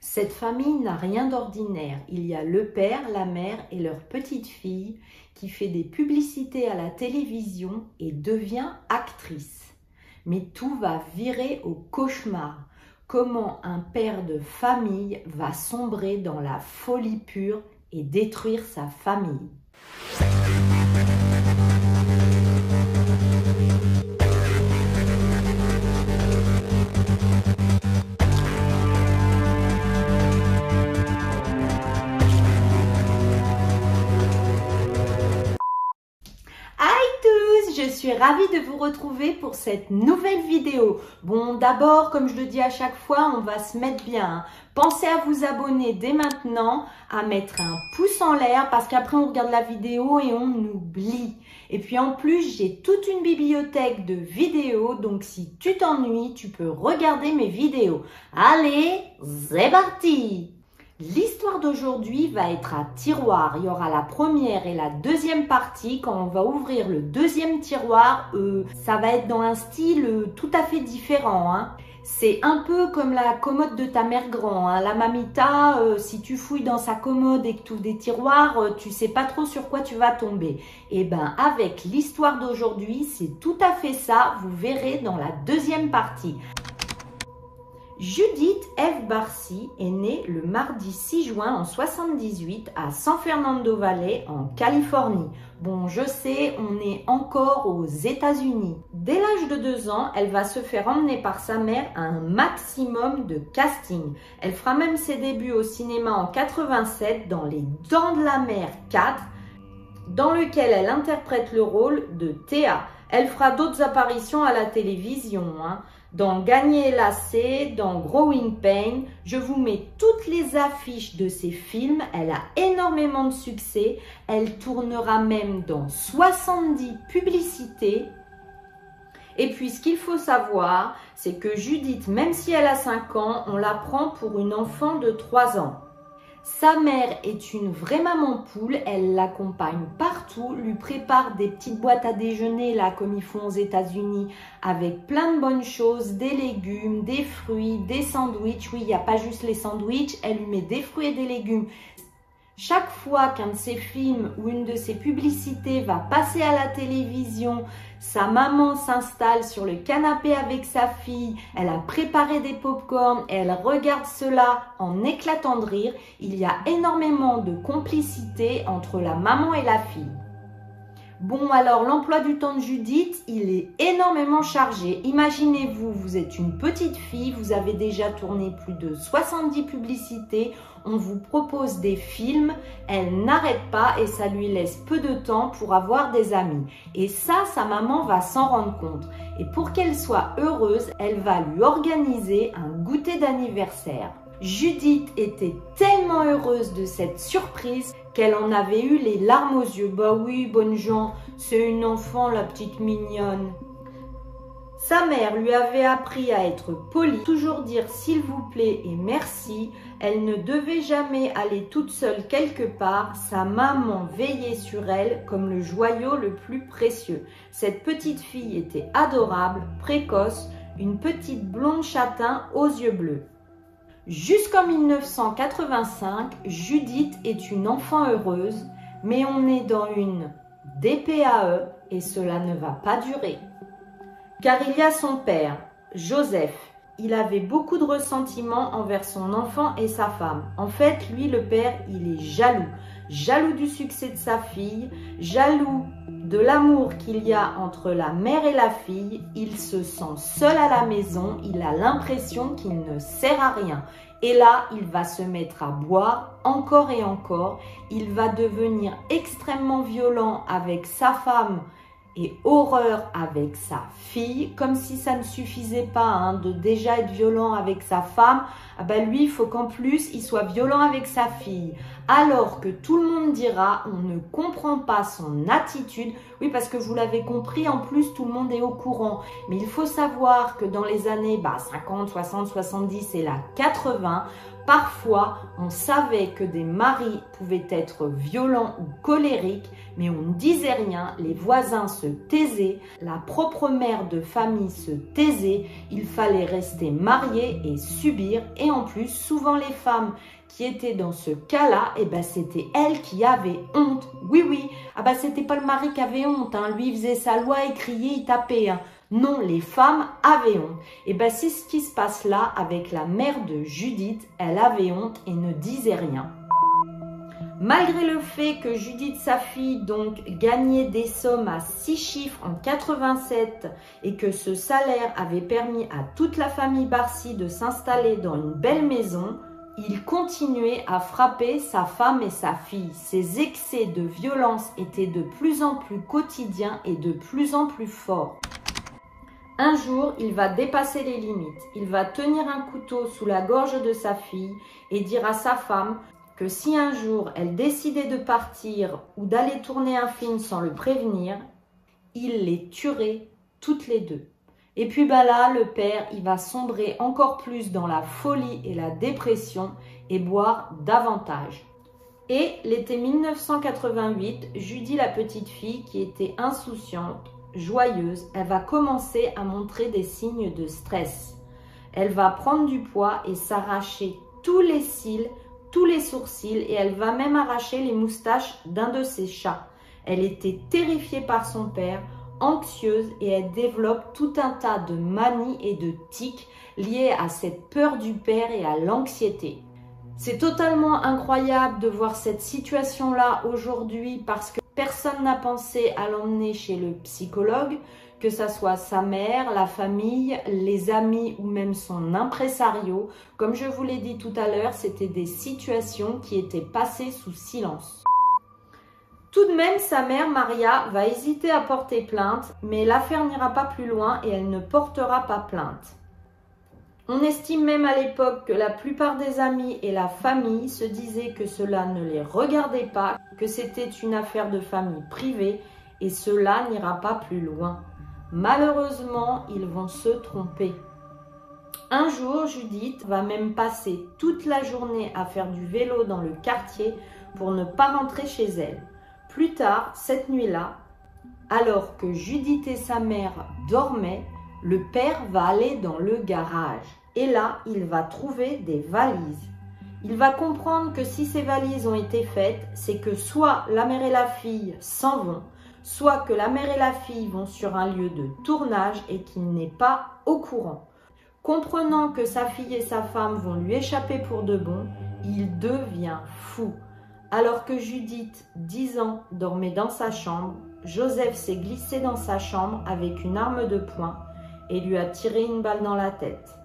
Cette famille n'a rien d'ordinaire. Il y a le père, la mère et leur petite fille qui fait des publicités à la télévision et devient actrice. Mais tout va virer au cauchemar. Comment un père de famille va sombrer dans la folie pure et détruire sa famille? Suis ravie de vous retrouver pour cette nouvelle vidéo. Bon, d'abord, comme je le dis à chaque fois, on va se mettre bien. Pensez à vous abonner dès maintenant, à mettre un pouce en l'air parce qu'après on regarde la vidéo et on oublie. Et puis en plus, j'ai toute une bibliothèque de vidéos, donc si tu t'ennuies, tu peux regarder mes vidéos. Allez, c'est parti L'histoire d'aujourd'hui va être à tiroir. Il y aura la première et la deuxième partie. Quand on va ouvrir le deuxième tiroir, euh, ça va être dans un style euh, tout à fait différent. Hein. C'est un peu comme la commode de ta mère grand. Hein. La mamita, euh, si tu fouilles dans sa commode et que tu des tiroirs, tu sais pas trop sur quoi tu vas tomber. Et eh ben avec l'histoire d'aujourd'hui, c'est tout à fait ça. Vous verrez dans la deuxième partie. Judith F. Barcy est née le mardi 6 juin en 78 à San Fernando Valley en Californie. Bon, je sais, on est encore aux États-Unis. Dès l'âge de 2 ans, elle va se faire emmener par sa mère à un maximum de casting. Elle fera même ses débuts au cinéma en 87 dans Les Dents de la Mer 4, dans lequel elle interprète le rôle de Théa. Elle fera d'autres apparitions à la télévision. Hein dans Gagner lacé, dans Growing Pain. Je vous mets toutes les affiches de ces films. Elle a énormément de succès. Elle tournera même dans 70 publicités. Et puis ce qu'il faut savoir, c'est que Judith, même si elle a 5 ans, on la prend pour une enfant de 3 ans. Sa mère est une vraie maman poule, elle l'accompagne partout, lui prépare des petites boîtes à déjeuner, là, comme ils font aux États-Unis, avec plein de bonnes choses, des légumes, des fruits, des sandwichs. Oui, il n'y a pas juste les sandwichs, elle lui met des fruits et des légumes. Chaque fois qu'un de ses films ou une de ses publicités va passer à la télévision, sa maman s'installe sur le canapé avec sa fille, elle a préparé des pop-corn et elle regarde cela en éclatant de rire. Il y a énormément de complicité entre la maman et la fille. Bon, alors l'emploi du temps de Judith, il est énormément chargé. Imaginez-vous, vous êtes une petite fille, vous avez déjà tourné plus de 70 publicités, on vous propose des films, elle n'arrête pas et ça lui laisse peu de temps pour avoir des amis. Et ça, sa maman va s'en rendre compte. Et pour qu'elle soit heureuse, elle va lui organiser un goûter d'anniversaire. Judith était tellement heureuse de cette surprise qu'elle en avait eu les larmes aux yeux. Bah oui, bonne Jean, c'est une enfant, la petite mignonne. Sa mère lui avait appris à être polie, toujours dire s'il vous plaît et merci. Elle ne devait jamais aller toute seule quelque part. Sa maman veillait sur elle comme le joyau le plus précieux. Cette petite fille était adorable, précoce, une petite blonde châtain aux yeux bleus. Jusqu'en 1985, Judith est une enfant heureuse, mais on est dans une DPAE et cela ne va pas durer. Car il y a son père, Joseph. Il avait beaucoup de ressentiments envers son enfant et sa femme. En fait, lui, le père, il est jaloux. Jaloux du succès de sa fille, jaloux de l'amour qu'il y a entre la mère et la fille, il se sent seul à la maison, il a l'impression qu'il ne sert à rien. Et là, il va se mettre à boire encore et encore. Il va devenir extrêmement violent avec sa femme et horreur avec sa fille, comme si ça ne suffisait pas hein, de déjà être violent avec sa femme, ah ben lui, il faut qu'en plus, il soit violent avec sa fille. Alors que tout le monde dira, on ne comprend pas son attitude. Oui, parce que vous l'avez compris, en plus, tout le monde est au courant. Mais il faut savoir que dans les années bah, 50, 60, 70 et là 80, Parfois, on savait que des maris pouvaient être violents ou colériques, mais on ne disait rien, les voisins se taisaient, la propre mère de famille se taisait, il fallait rester marié et subir, et en plus, souvent les femmes qui étaient dans ce cas-là, et eh ben c'était elles qui avaient honte. Oui, oui, ah ben c'était pas le mari qui avait honte, hein. lui il faisait sa loi et criait, il tapait. Hein. Non, les femmes avaient honte. Et ben c'est ce qui se passe là avec la mère de Judith. Elle avait honte et ne disait rien. Malgré le fait que Judith, sa fille, donc gagnait des sommes à six chiffres en 87 et que ce salaire avait permis à toute la famille Barcy de s'installer dans une belle maison, il continuait à frapper sa femme et sa fille. Ses excès de violence étaient de plus en plus quotidiens et de plus en plus forts. Un jour, il va dépasser les limites. Il va tenir un couteau sous la gorge de sa fille et dire à sa femme que si un jour elle décidait de partir ou d'aller tourner un film sans le prévenir, il les tuerait toutes les deux. Et puis bah là, le père, il va sombrer encore plus dans la folie et la dépression et boire davantage. Et l'été 1988, Judy, la petite fille qui était insouciante, joyeuse, elle va commencer à montrer des signes de stress. Elle va prendre du poids et s'arracher tous les cils, tous les sourcils et elle va même arracher les moustaches d'un de ses chats. Elle était terrifiée par son père, anxieuse et elle développe tout un tas de manies et de tics liés à cette peur du père et à l'anxiété. C'est totalement incroyable de voir cette situation-là aujourd'hui parce que Personne n'a pensé à l'emmener chez le psychologue, que ce soit sa mère, la famille, les amis ou même son impresario. Comme je vous l'ai dit tout à l'heure, c'était des situations qui étaient passées sous silence. Tout de même, sa mère, Maria, va hésiter à porter plainte, mais l'affaire n'ira pas plus loin et elle ne portera pas plainte. On estime même à l'époque que la plupart des amis et la famille se disaient que cela ne les regardait pas, que c'était une affaire de famille privée et cela n'ira pas plus loin. Malheureusement, ils vont se tromper. Un jour, Judith va même passer toute la journée à faire du vélo dans le quartier pour ne pas rentrer chez elle. Plus tard, cette nuit-là, alors que Judith et sa mère dormaient, le père va aller dans le garage. Et là, il va trouver des valises. Il va comprendre que si ces valises ont été faites, c'est que soit la mère et la fille s'en vont, soit que la mère et la fille vont sur un lieu de tournage et qu'il n'est pas au courant. Comprenant que sa fille et sa femme vont lui échapper pour de bon, il devient fou. Alors que Judith, 10 ans, dormait dans sa chambre, Joseph s'est glissé dans sa chambre avec une arme de poing et lui a tiré une balle dans la tête.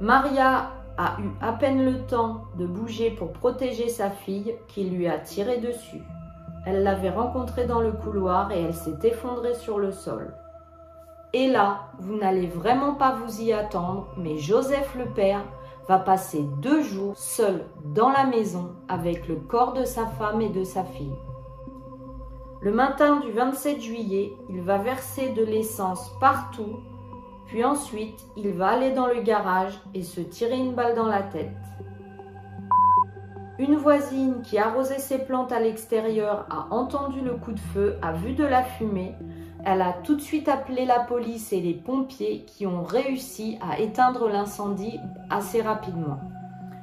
Maria a eu à peine le temps de bouger pour protéger sa fille qui lui a tiré dessus. Elle l'avait rencontrée dans le couloir et elle s'est effondrée sur le sol. Et là, vous n'allez vraiment pas vous y attendre, mais Joseph le père va passer deux jours seul dans la maison avec le corps de sa femme et de sa fille. Le matin du 27 juillet, il va verser de l'essence partout puis ensuite, il va aller dans le garage et se tirer une balle dans la tête. Une voisine qui arrosait ses plantes à l'extérieur a entendu le coup de feu, a vu de la fumée. Elle a tout de suite appelé la police et les pompiers qui ont réussi à éteindre l'incendie assez rapidement.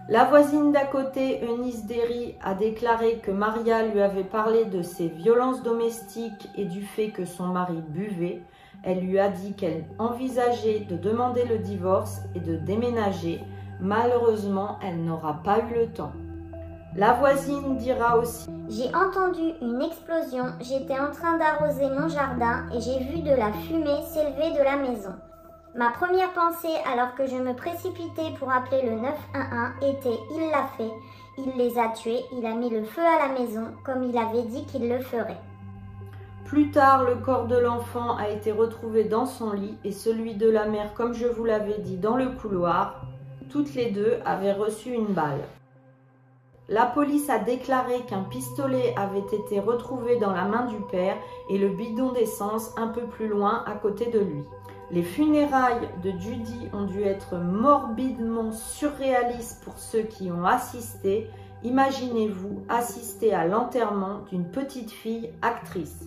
La voisine d'à côté, Eunice Derry, a déclaré que Maria lui avait parlé de ses violences domestiques et du fait que son mari buvait. Elle lui a dit qu'elle envisageait de demander le divorce et de déménager. Malheureusement, elle n'aura pas eu le temps. La voisine dira aussi J'ai entendu une explosion, j'étais en train d'arroser mon jardin et j'ai vu de la fumée s'élever de la maison. Ma première pensée alors que je me précipitais pour appeler le 911 était Il l'a fait, il les a tués, il a mis le feu à la maison comme il avait dit qu'il le ferait. Plus tard, le corps de l'enfant a été retrouvé dans son lit et celui de la mère, comme je vous l'avais dit, dans le couloir. Toutes les deux avaient reçu une balle. La police a déclaré qu'un pistolet avait été retrouvé dans la main du père et le bidon d'essence un peu plus loin à côté de lui. Les funérailles de Judy ont dû être morbidement surréalistes pour ceux qui ont assisté. Imaginez-vous assister à l'enterrement d'une petite fille actrice.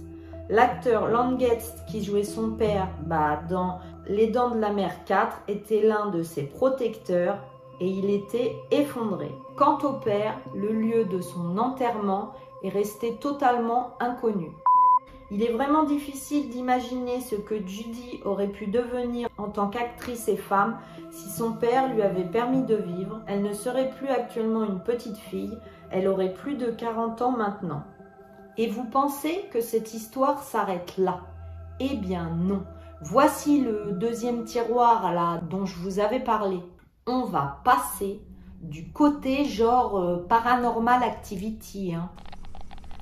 L'acteur Langest, qui jouait son père bah, dans Les Dents de la Mer 4, était l'un de ses protecteurs et il était effondré. Quant au père, le lieu de son enterrement est resté totalement inconnu. Il est vraiment difficile d'imaginer ce que Judy aurait pu devenir en tant qu'actrice et femme si son père lui avait permis de vivre. Elle ne serait plus actuellement une petite fille, elle aurait plus de 40 ans maintenant. Et vous pensez que cette histoire s'arrête là? Eh bien non. Voici le deuxième tiroir dont je vous avais parlé. On va passer du côté genre euh, paranormal activity. Hein.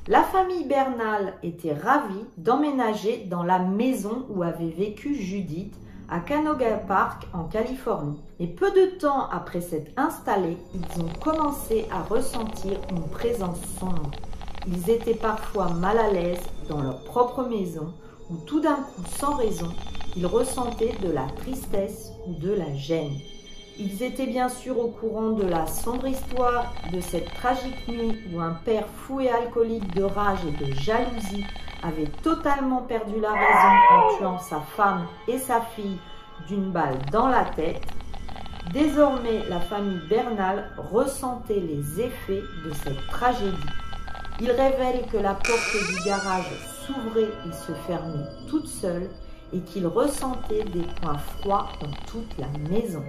La famille Bernal était ravie d'emménager dans la maison où avait vécu Judith à Canoga Park en Californie. Et peu de temps après s'être installés, ils ont commencé à ressentir une présence sombre. Ils étaient parfois mal à l'aise dans leur propre maison où tout d'un coup, sans raison, ils ressentaient de la tristesse ou de la gêne. Ils étaient bien sûr au courant de la sombre histoire de cette tragique nuit où un père fou et alcoolique de rage et de jalousie avait totalement perdu la raison en tuant sa femme et sa fille d'une balle dans la tête. Désormais, la famille Bernal ressentait les effets de cette tragédie. Il révèle que la porte du garage s'ouvrait et se fermait toute seule et qu'il ressentait des points froids dans toute la maison.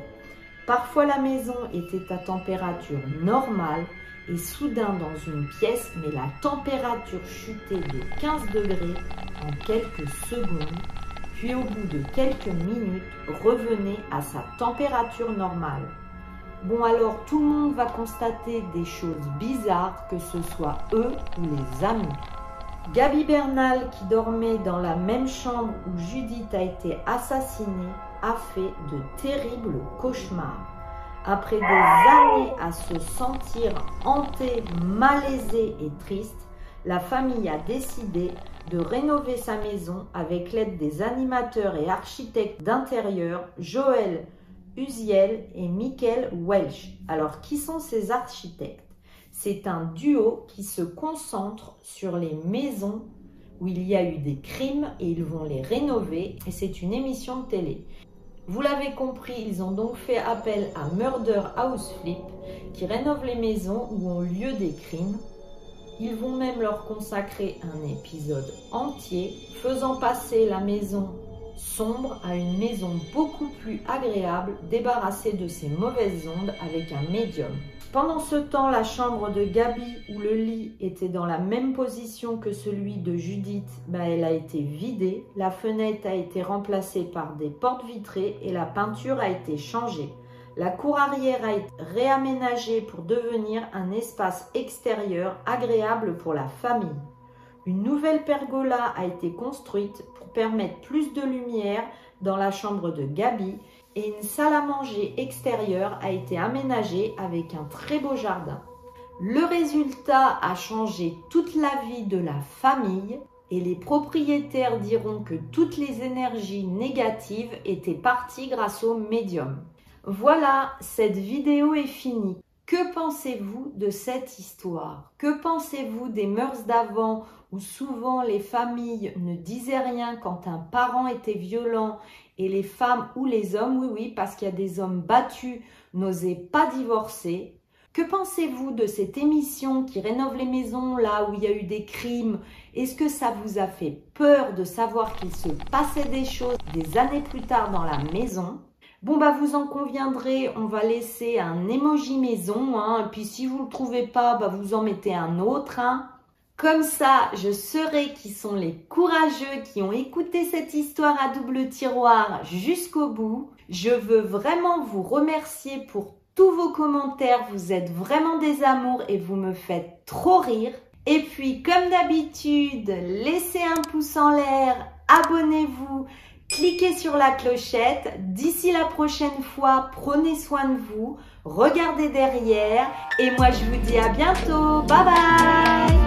Parfois la maison était à température normale et soudain dans une pièce, mais la température chutait de 15 degrés en quelques secondes, puis au bout de quelques minutes revenait à sa température normale. Bon alors tout le monde va constater des choses bizarres, que ce soit eux ou les amis. Gabi Bernal, qui dormait dans la même chambre où Judith a été assassinée, a fait de terribles cauchemars. Après des années à se sentir hantée, malaisée et triste, la famille a décidé de rénover sa maison avec l'aide des animateurs et architectes d'intérieur Joël Uziel et Michael Welch. Alors, qui sont ces architectes? C'est un duo qui se concentre sur les maisons où il y a eu des crimes et ils vont les rénover et c'est une émission de télé. Vous l'avez compris, ils ont donc fait appel à Murder House Flip qui rénove les maisons où ont lieu des crimes. Ils vont même leur consacrer un épisode entier faisant passer la maison sombre à une maison beaucoup plus agréable, débarrassée de ses mauvaises ondes avec un médium. Pendant ce temps, la chambre de Gabi, où le lit était dans la même position que celui de Judith, bah, elle a été vidée, la fenêtre a été remplacée par des portes vitrées et la peinture a été changée. La cour arrière a été réaménagée pour devenir un espace extérieur agréable pour la famille. Une nouvelle pergola a été construite pour permettre plus de lumière dans la chambre de Gabi et une salle à manger extérieure a été aménagée avec un très beau jardin. Le résultat a changé toute la vie de la famille et les propriétaires diront que toutes les énergies négatives étaient parties grâce au médium. Voilà, cette vidéo est finie. Que pensez-vous de cette histoire? Que pensez-vous des mœurs d'avant où souvent les familles ne disaient rien quand un parent était violent et les femmes ou les hommes, oui oui, parce qu'il y a des hommes battus, n'osaient pas divorcer? Que pensez-vous de cette émission qui rénove les maisons là où il y a eu des crimes? Est-ce que ça vous a fait peur de savoir qu'il se passait des choses des années plus tard dans la maison? Bon bah vous en conviendrez, on va laisser un emoji maison, hein, et puis si vous ne le trouvez pas, bah vous en mettez un autre. Hein. Comme ça, je saurai qui sont les courageux qui ont écouté cette histoire à double tiroir jusqu'au bout. Je veux vraiment vous remercier pour tous vos commentaires, vous êtes vraiment des amours et vous me faites trop rire. Et puis, comme d'habitude, laissez un pouce en l'air, abonnez-vous, cliquez sur la clochette. D'ici la prochaine fois, prenez soin de vous, regardez derrière et moi je vous dis à bientôt. Bye bye